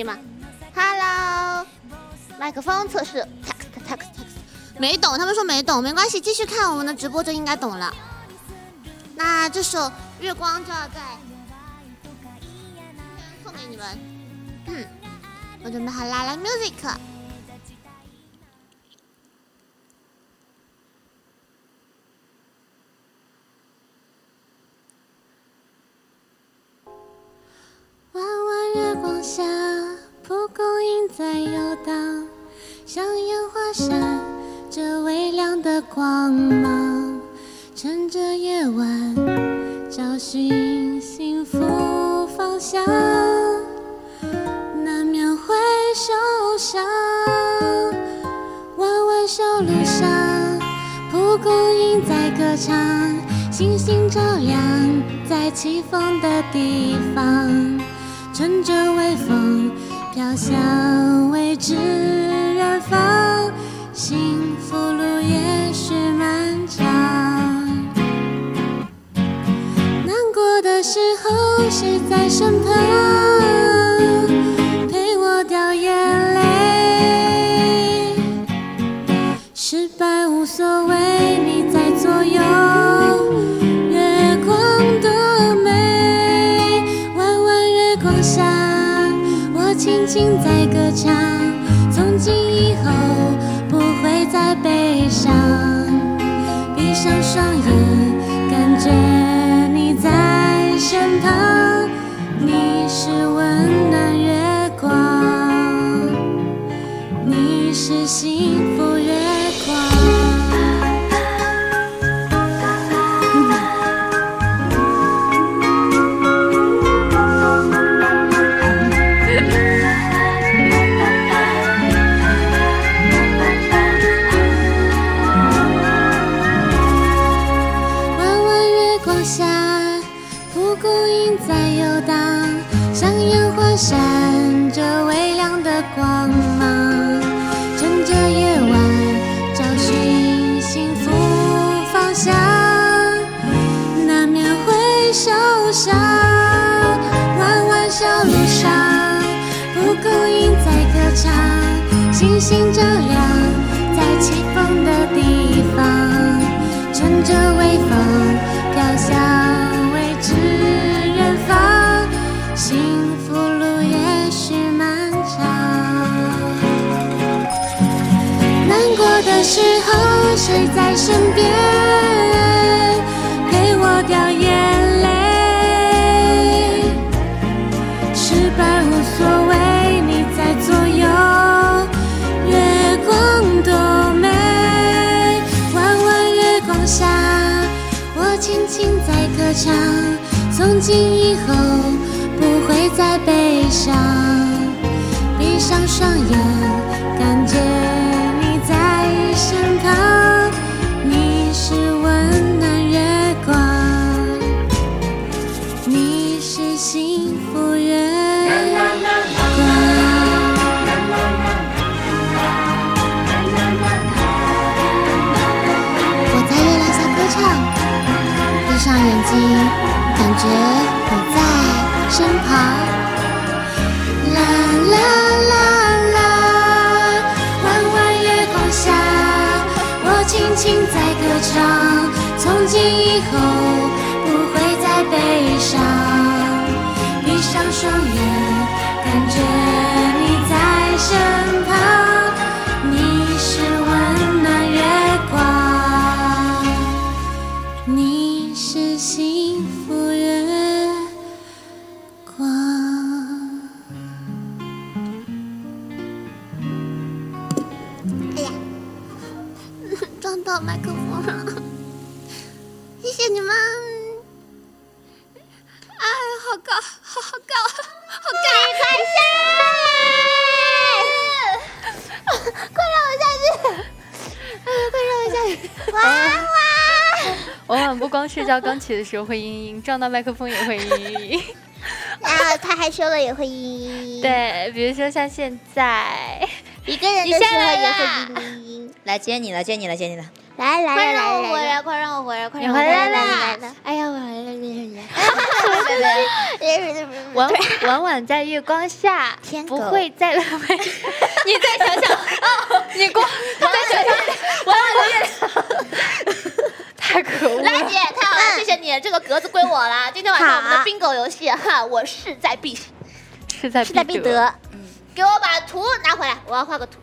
可以吗？Hello，麦克风测试，text text text，没懂，他们说没懂，没关系，继续看我们的直播就应该懂了。那这首《月光》就要在送给你们，嗯，我准备好啦，来 music。弯弯月光下，蒲公英在游荡，像烟花闪着微亮的光芒。趁着夜晚，找寻幸福方向，难免会受伤。弯弯小路上，蒲公英在歌唱，星星照亮在起风的地方。乘着微风向未知远方，幸福路也许漫长。难过的时候，谁在身旁陪我掉眼泪？失败无所谓，你在左右。轻轻在歌唱。从今以后不会再悲伤，闭上双眼，感觉在游荡，像烟花闪着微亮的光芒。趁着夜晚，找寻幸福方向，难免会受伤。弯弯小路上，蒲公英在歌唱，星星照亮在起风的地方。乘着微风飘过的时候，谁在身边陪我掉眼泪？失败无所谓，你在左右。月光多美，弯弯月光下，我轻轻在歌唱。从今以后不会再悲伤，闭上双眼，感觉闭上眼睛，感觉你在身旁。啦啦啦啦，弯弯月光下，我轻轻在歌唱。从今以后不会再悲伤，闭上双眼，是幸福月光。哎呀，撞到麦克风了，谢谢你们。光睡觉刚起的时候会嘤嘤，撞到麦克风也会嘤嘤。然 后他害羞了也会嘤嘤。对，比如说像现在，一个人的时候也会嘤嘤。来接你了，接你了，接你了。来来来快让我来来回来，快让我回来，快让我回回来啦来了！哎呀，我回来了，来！晚晚晚在月光下，不会再浪费。你再想想，哦，你光再想想，太可恶姐，太好了，谢谢你，这个格子归我了。今天晚上我们的好 bingo 游戏哈，我势在必行。势在势在必得。得。给我把图拿回来，我要画个图。